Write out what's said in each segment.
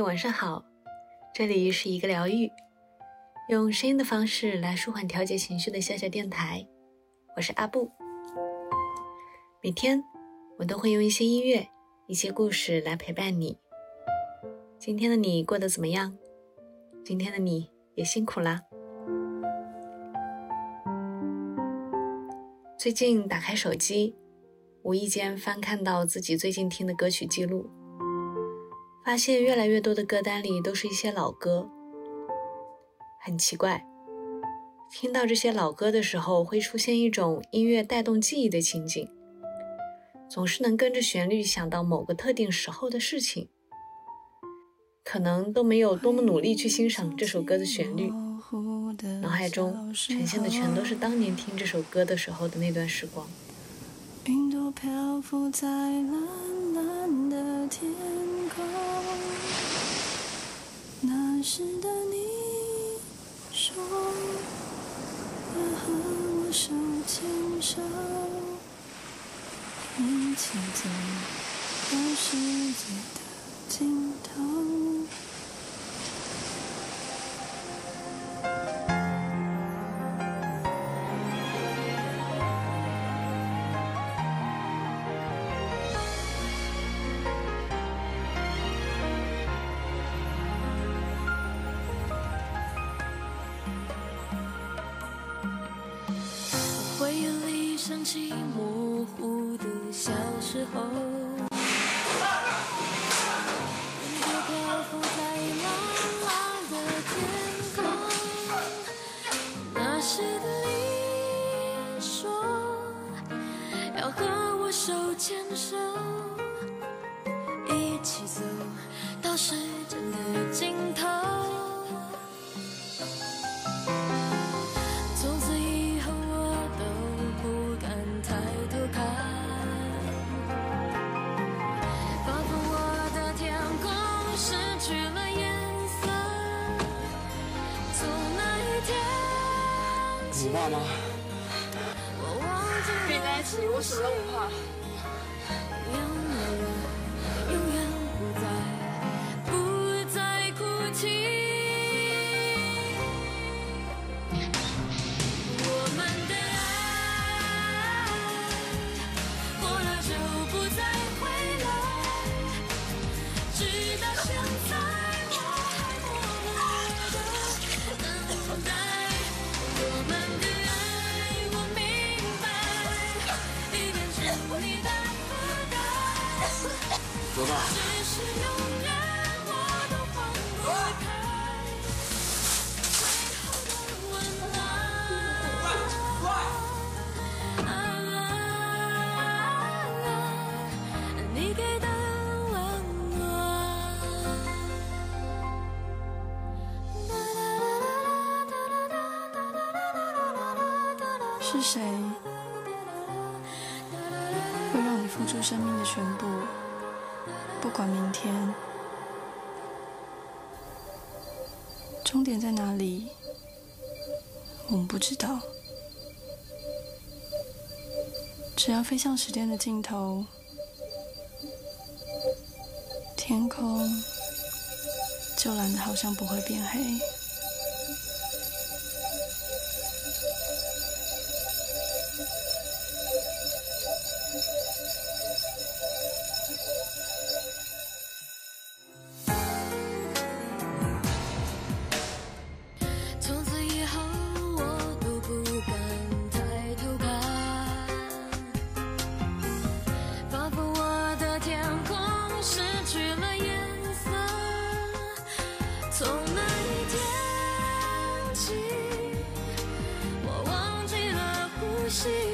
晚上好，这里是一个疗愈，用声音的方式来舒缓调节情绪的小小电台，我是阿布。每天我都会用一些音乐、一些故事来陪伴你。今天的你过得怎么样？今天的你也辛苦啦。最近打开手机，无意间翻看到自己最近听的歌曲记录。发现越来越多的歌单里都是一些老歌，很奇怪。听到这些老歌的时候，会出现一种音乐带动记忆的情景，总是能跟着旋律想到某个特定时候的事情。可能都没有多么努力去欣赏这首歌的旋律，脑海中呈现的全都是当年听这首歌的时候的那段时光。云朵漂浮在蓝蓝的天空，那时的你说要和我手牵手，一起走到世界的尽头。模糊的小时候，吗？跟你在一起，我什么都不怕。是谁会让你付出生命的全部？不管明天终点在哪里，我们不知道。只要飞向时间的尽头，天空就蓝得好像不会变黑。是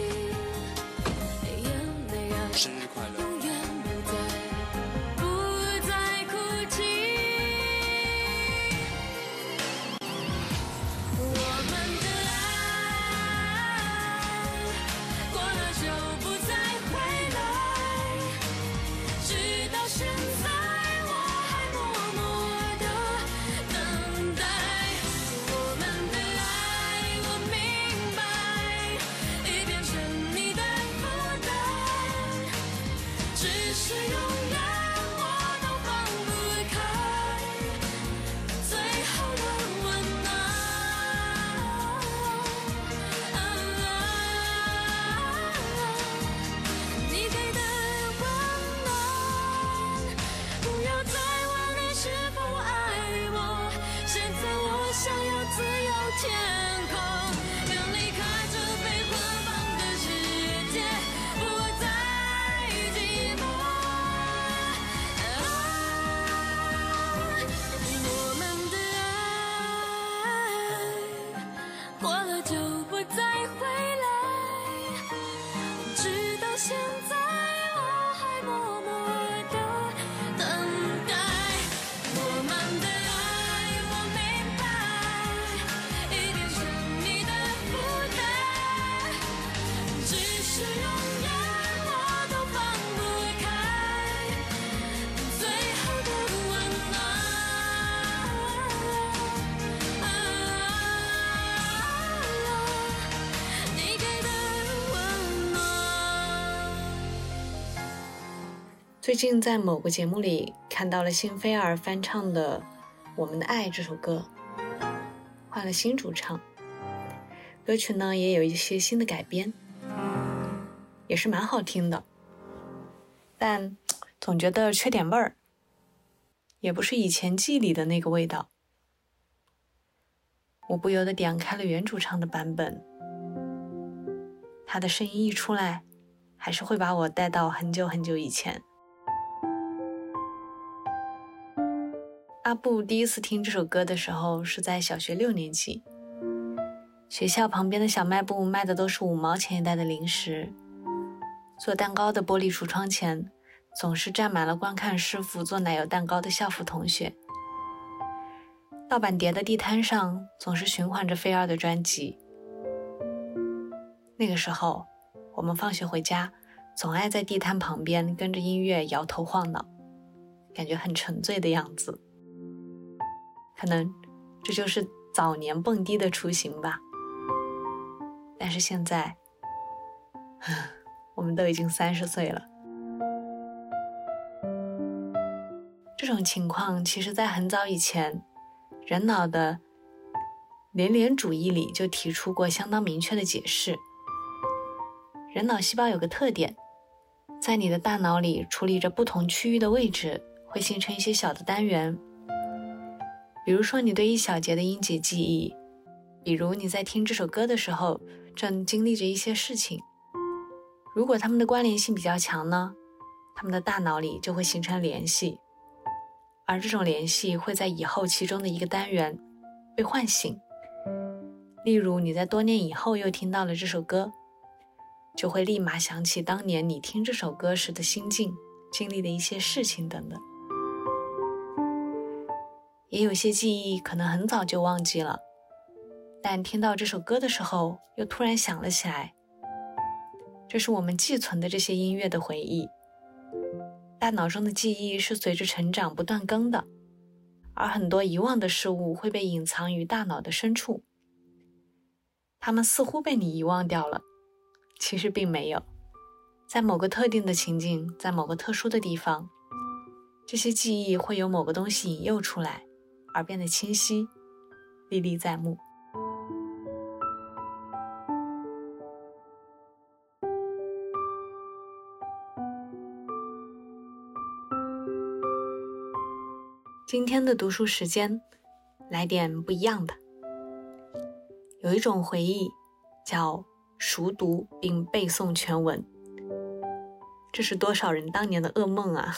最近在某个节目里看到了辛菲尔翻唱的《我们的爱》这首歌，换了新主唱，歌曲呢也有一些新的改编，也是蛮好听的，但总觉得缺点味儿，也不是以前记忆里的那个味道。我不由得点开了原主唱的版本，他的声音一出来，还是会把我带到很久很久以前。阿布第一次听这首歌的时候是在小学六年级，学校旁边的小卖部卖的都是五毛钱一袋的零食，做蛋糕的玻璃橱窗前总是站满了观看师傅做奶油蛋糕的校服同学，盗版碟的地摊上总是循环着菲儿的专辑。那个时候，我们放学回家，总爱在地摊旁边跟着音乐摇头晃脑，感觉很沉醉的样子。可能这就是早年蹦迪的雏形吧。但是现在，我们都已经三十岁了。这种情况其实，在很早以前，人脑的联联主义里就提出过相当明确的解释。人脑细胞有个特点，在你的大脑里处理着不同区域的位置，会形成一些小的单元。比如说，你对一小节的音节记忆，比如你在听这首歌的时候，正经历着一些事情。如果它们的关联性比较强呢，他们的大脑里就会形成联系，而这种联系会在以后其中的一个单元被唤醒。例如，你在多年以后又听到了这首歌，就会立马想起当年你听这首歌时的心境、经历的一些事情等等。也有些记忆可能很早就忘记了，但听到这首歌的时候，又突然想了起来。这是我们寄存的这些音乐的回忆。大脑中的记忆是随着成长不断更的，而很多遗忘的事物会被隐藏于大脑的深处。它们似乎被你遗忘掉了，其实并没有。在某个特定的情境，在某个特殊的地方，这些记忆会有某个东西引诱出来。而变得清晰，历历在目。今天的读书时间，来点不一样的。有一种回忆，叫熟读并背诵全文，这是多少人当年的噩梦啊！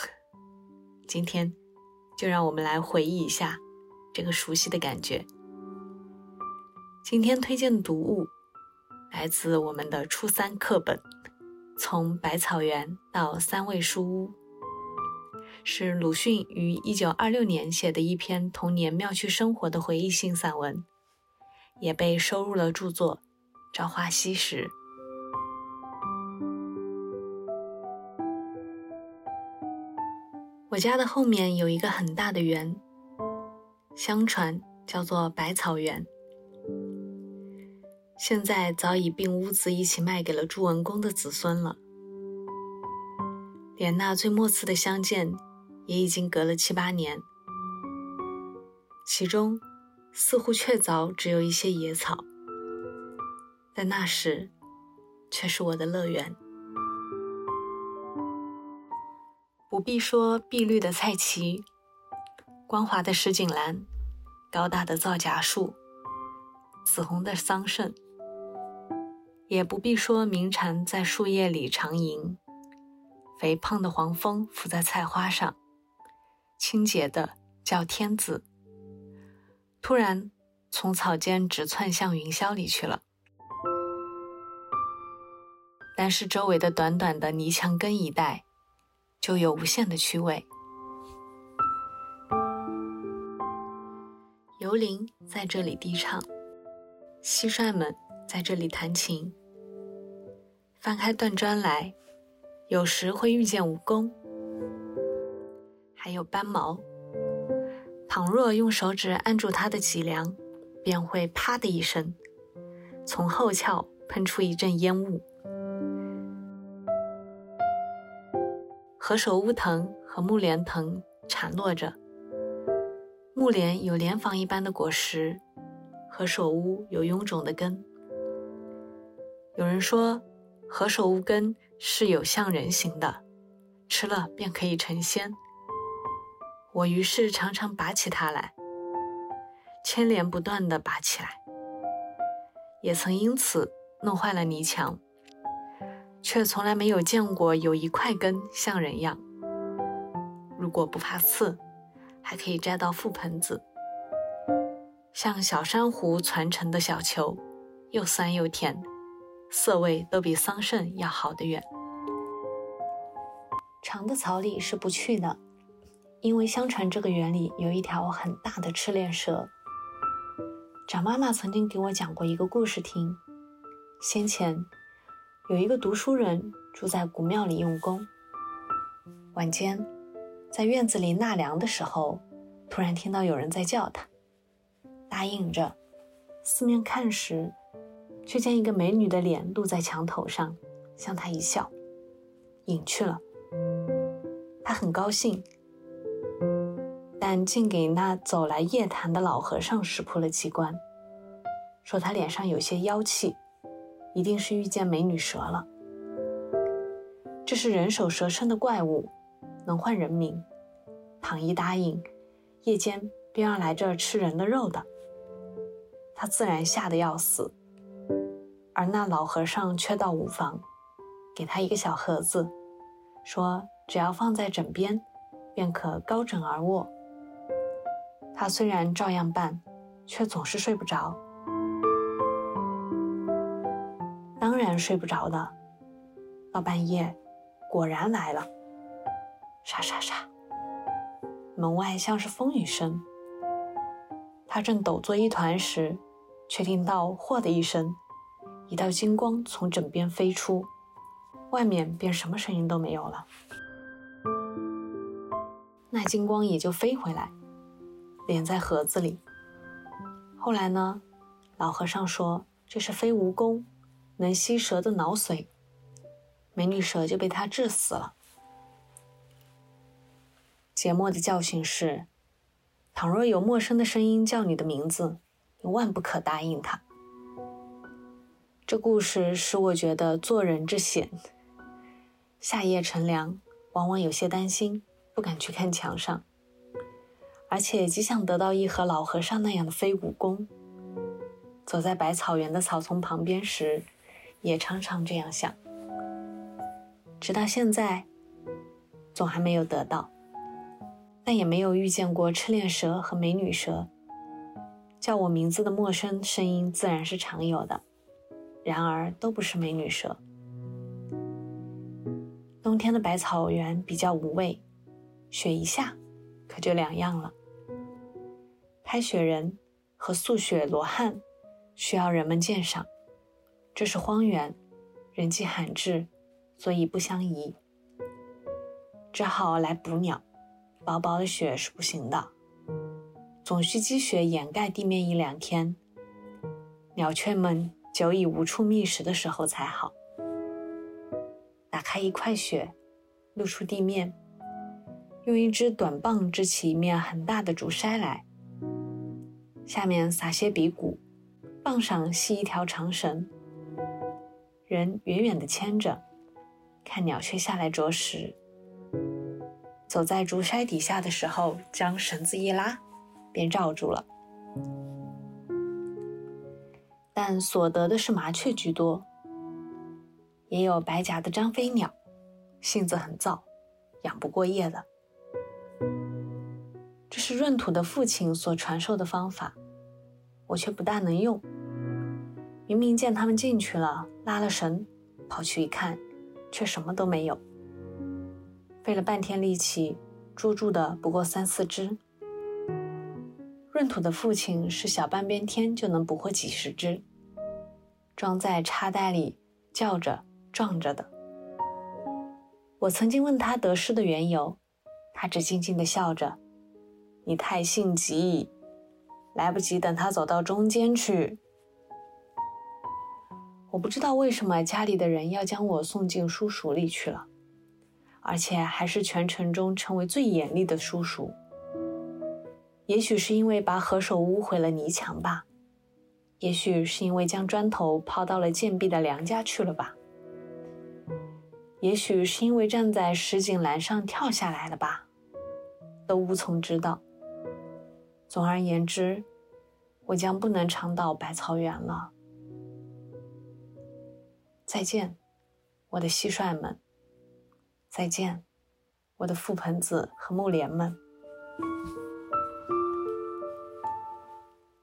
今天，就让我们来回忆一下。这个熟悉的感觉。今天推荐的读物来自我们的初三课本，《从百草园到三味书屋》，是鲁迅于一九二六年写的一篇童年妙趣生活的回忆性散文，也被收入了著作《朝花夕拾》。我家的后面有一个很大的园。相传叫做百草园，现在早已并屋子一起卖给了朱文公的子孙了。连那最末次的相见，也已经隔了七八年。其中似乎确凿只有一些野草，但那时却是我的乐园。不必说碧绿的菜畦。光滑的石井栏，高大的皂荚树，紫红的桑葚，也不必说鸣蝉在树叶里长吟，肥胖的黄蜂伏在菜花上，清洁的叫天子。突然从草间直窜向云霄里去了。但是周围的短短的泥墙根一带，就有无限的趣味。竹林在这里低唱，蟋蟀们在这里弹琴。翻开断砖来，有时会遇见蜈蚣，还有斑毛。倘若用手指按住它的脊梁，便会啪的一声，从后窍喷出一阵烟雾。何首乌藤和木莲藤缠络着，木莲有莲房一般的果实，何首乌有臃肿的根。有人说，何首乌根是有像人形的，吃了便可以成仙。我于是常常拔起它来，牵连不断地拔起来，也曾因此弄坏了泥墙，却从来没有见过有一块根像人样。如果不怕刺，还可以摘到覆盆子，像小珊瑚攒成的小球，又酸又甜，色味都比桑葚要好得远。长的草里是不去的。因为相传这个园里有一条很大的赤练蛇。长妈妈曾经给我讲过一个故事听。先前有一个读书人住在古庙里用功，晚间在院子里纳凉的时候，突然听到有人在叫他，答应着，四面看时，却见一个美女的脸露在墙头上，向他一笑，隐去了。他很高兴。但竟给那走来夜谈的老和尚识破了机关，说他脸上有些妖气，一定是遇见美女蛇了。这是人首蛇身的怪物，能换人命。倘一答应，夜间便要来这吃人的肉的。他自然吓得要死，而那老和尚却到五房，给他一个小盒子，说只要放在枕边，便可高枕而卧。他虽然照样办，却总是睡不着。当然睡不着的，到半夜，果然来了。沙沙沙，门外像是风雨声。他正抖作一团时，却听到“嚯”的一声，一道金光从枕边飞出，外面便什么声音都没有了。那金光也就飞回来。连在盒子里。后来呢，老和尚说这是飞蜈蚣，能吸蛇的脑髓，美女蛇就被他治死了。节末的教训是：倘若有陌生的声音叫你的名字，你万不可答应他。这故事使我觉得做人之险。夏夜乘凉，往往有些担心，不敢去看墙上。而且极想得到一盒老和尚那样的飞蜈蚣。走在百草园的草丛旁边时，也常常这样想。直到现在，总还没有得到，但也没有遇见过赤练蛇和美女蛇。叫我名字的陌生声音自然是常有的，然而都不是美女蛇。冬天的百草园比较无味，雪一下。可就两样了。拍雪人和塑雪罗汉需要人们鉴赏，这是荒原，人迹罕至，所以不相宜。只好来捕鸟，薄薄的雪是不行的，总需积雪掩盖地面一两天，鸟雀们久已无处觅食的时候才好。打开一块雪，露出地面。用一支短棒支起一面很大的竹筛来，下面撒些鼻骨，棒上系一条长绳，人远远地牵着，看鸟雀下来啄食。走在竹筛底下的时候，将绳子一拉，便罩住了。但所得的是麻雀居多，也有白颊的张飞鸟，性子很躁，养不过夜的。这是闰土的父亲所传授的方法，我却不大能用。明明见他们进去了，拉了绳，跑去一看，却什么都没有。费了半天力气，捉住的不过三四只。闰土的父亲是小半边天就能捕获几十只，装在插袋里，叫着撞着的。我曾经问他得失的缘由，他只静静地笑着：“你太性急，来不及等他走到中间去。”我不知道为什么家里的人要将我送进叔叔里去了，而且还是全城中成为最严厉的叔叔。也许是因为把何首乌毁了泥墙吧，也许是因为将砖头抛到了贱婢的娘家去了吧，也许是因为站在石井栏上跳下来了吧，都无从知道。总而言之，我将不能常到百草园了。再见，我的蟋蟀们。再见，我的覆盆子和木莲们。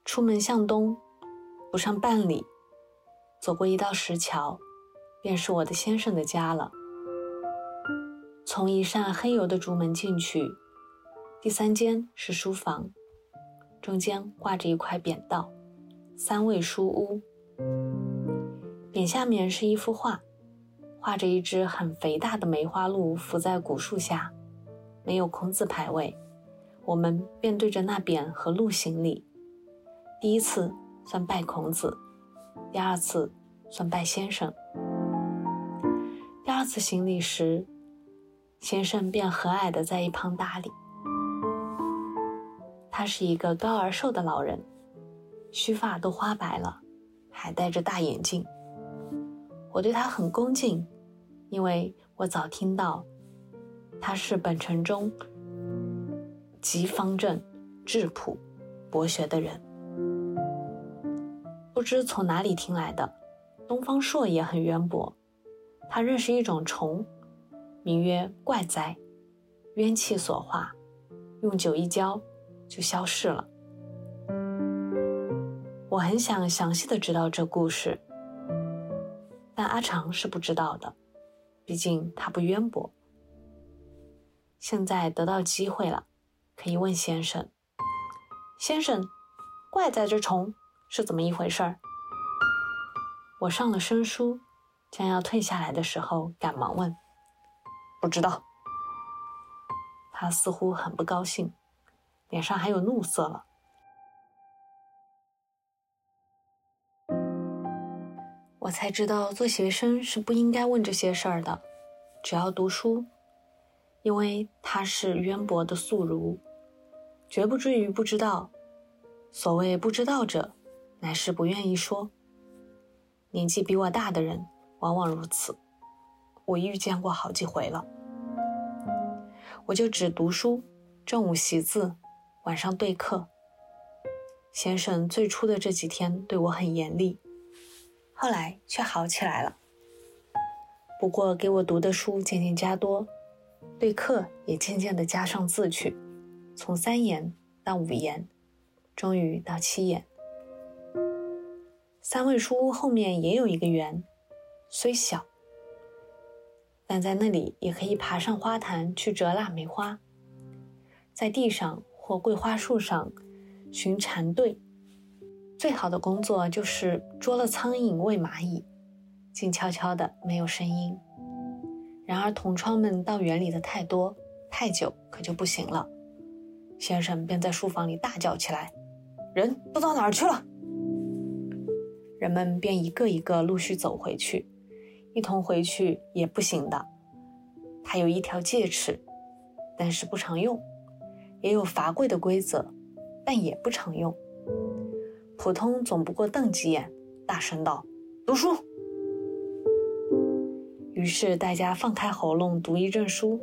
出门向东，不上半里，走过一道石桥，便是我的先生的家了。从一扇黑油的竹门进去，第三间是书房，中间挂着一块匾道：“三味书屋”。匾下面是一幅画，画着一只很肥大的梅花鹿伏在古树下，没有空字牌位，我们便对着那匾和鹿行礼。第一次算拜孔子，第二次算拜先生。第二次行礼时，先生便和蔼的在一旁搭理。他是一个高而瘦的老人，须发都花白了，还戴着大眼镜。我对他很恭敬，因为我早听到他是本城中极方正、质朴、博学的人。不知从哪里听来的，东方朔也很渊博。他认识一种虫，名曰怪哉，冤气所化，用酒一浇就消逝了。我很想详细的知道这故事。但阿长是不知道的，毕竟他不渊博。现在得到机会了，可以问先生：“先生，怪在这虫是怎么一回事儿？”我上了生疏，将要退下来的时候，赶忙问：“不知道。”他似乎很不高兴，脸上还有怒色了。我才知道，做学生是不应该问这些事儿的，只要读书，因为他是渊博的素儒，绝不至于不知道。所谓不知道者，乃是不愿意说。年纪比我大的人往往如此，我遇见过好几回了。我就只读书，正午习字，晚上对课。先生最初的这几天对我很严厉。后来却好起来了。不过给我读的书渐渐加多，对课也渐渐的加上字去，从三言到五言，终于到七言。三味书屋后面也有一个园，虽小，但在那里也可以爬上花坛去折腊梅花，在地上或桂花树上寻蝉对。最好的工作就是捉了苍蝇喂蚂蚁，静悄悄的，没有声音。然而同窗们到园里的太多，太久可就不行了。先生便在书房里大叫起来：“人都到哪儿去了？”人们便一个一个陆续走回去，一同回去也不行的。他有一条戒尺，但是不常用；也有罚跪的规则，但也不常用。普通总不过瞪几眼，大声道：“读书。”于是大家放开喉咙读一阵书，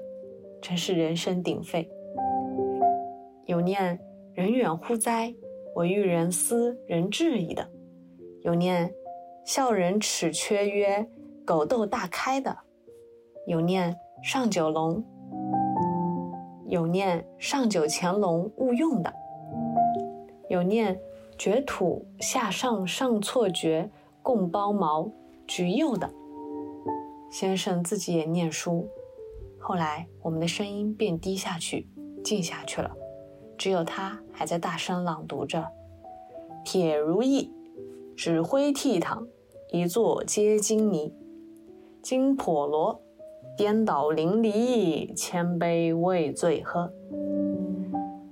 真是人声鼎沸。有念“人远乎哉，我欲人思人至矣”的，有念“笑人齿缺曰狗窦大开”的，有念“上九龙”，有念“上九乾隆勿用”的，有念。掘土下上上错掘，共包毛橘釉的。先生自己也念书，后来我们的声音变低下去，静下去了，只有他还在大声朗读着：“铁如意，指挥倜傥，一座皆金泥；金婆罗，颠倒淋漓，千杯未醉喝。”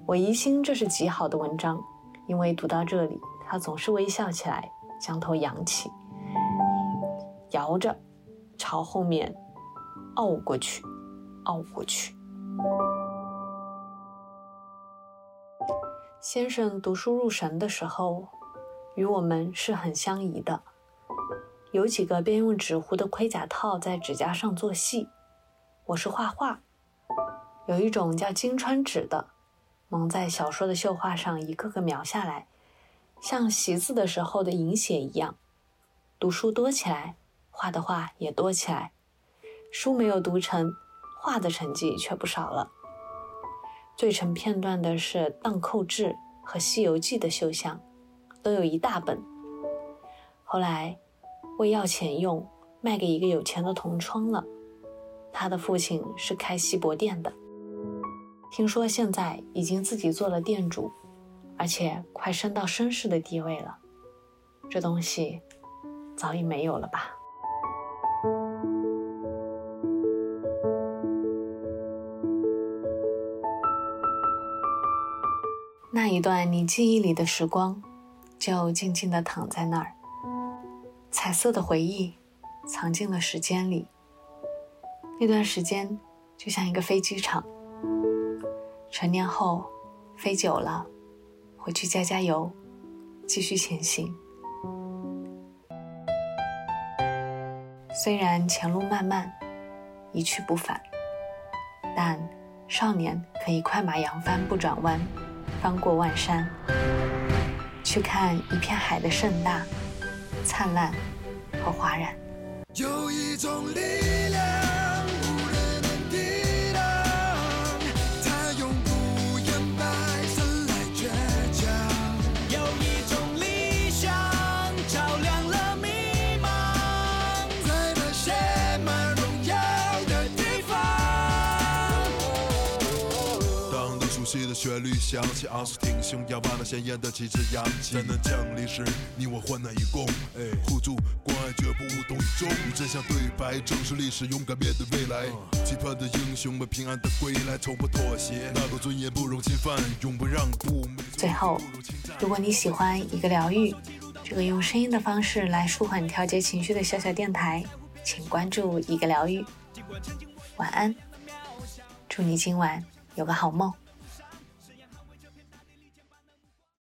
我疑心这是极好的文章，因为读到这里，他总是微笑起来，将头扬起，摇着。朝后面傲过去，傲过去。先生读书入神的时候，与我们是很相宜的。有几个便用纸糊的盔甲套在指甲上做戏。我是画画，有一种叫金川纸的，蒙在小说的绣画上，一个个描下来，像习字的时候的银写一样。读书多起来。画的画也多起来，书没有读成，画的成绩却不少了。最成片段的是《荡寇志》和《西游记》的绣像，都有一大本。后来为要钱用，卖给一个有钱的同窗了。他的父亲是开锡箔店的，听说现在已经自己做了店主，而且快升到绅士的地位了。这东西早已没有了吧？那一段你记忆里的时光，就静静地躺在那儿。彩色的回忆，藏进了时间里。那段时间就像一个飞机场。成年后，飞久了，回去加加油，继续前行。虽然前路漫漫，一去不返，但少年可以快马扬帆不转弯。翻过万山，去看一片海的盛大、灿烂和哗然。有一种力量。悉的旋律响起，昂首挺胸，要把那鲜艳的旗帜扬起。灾难降临时，你我患难与共，互助关爱绝不无动于衷。与真相对白，正视历史，勇敢面对未来。期盼的英雄们平安的归来，从不妥协，那个尊严不容侵犯，永不让步。最后，如果你喜欢一个疗愈，这个用声音的方式来舒缓调节情绪的小小电台，请关注一个疗愈。晚安，祝你今晚有个好梦。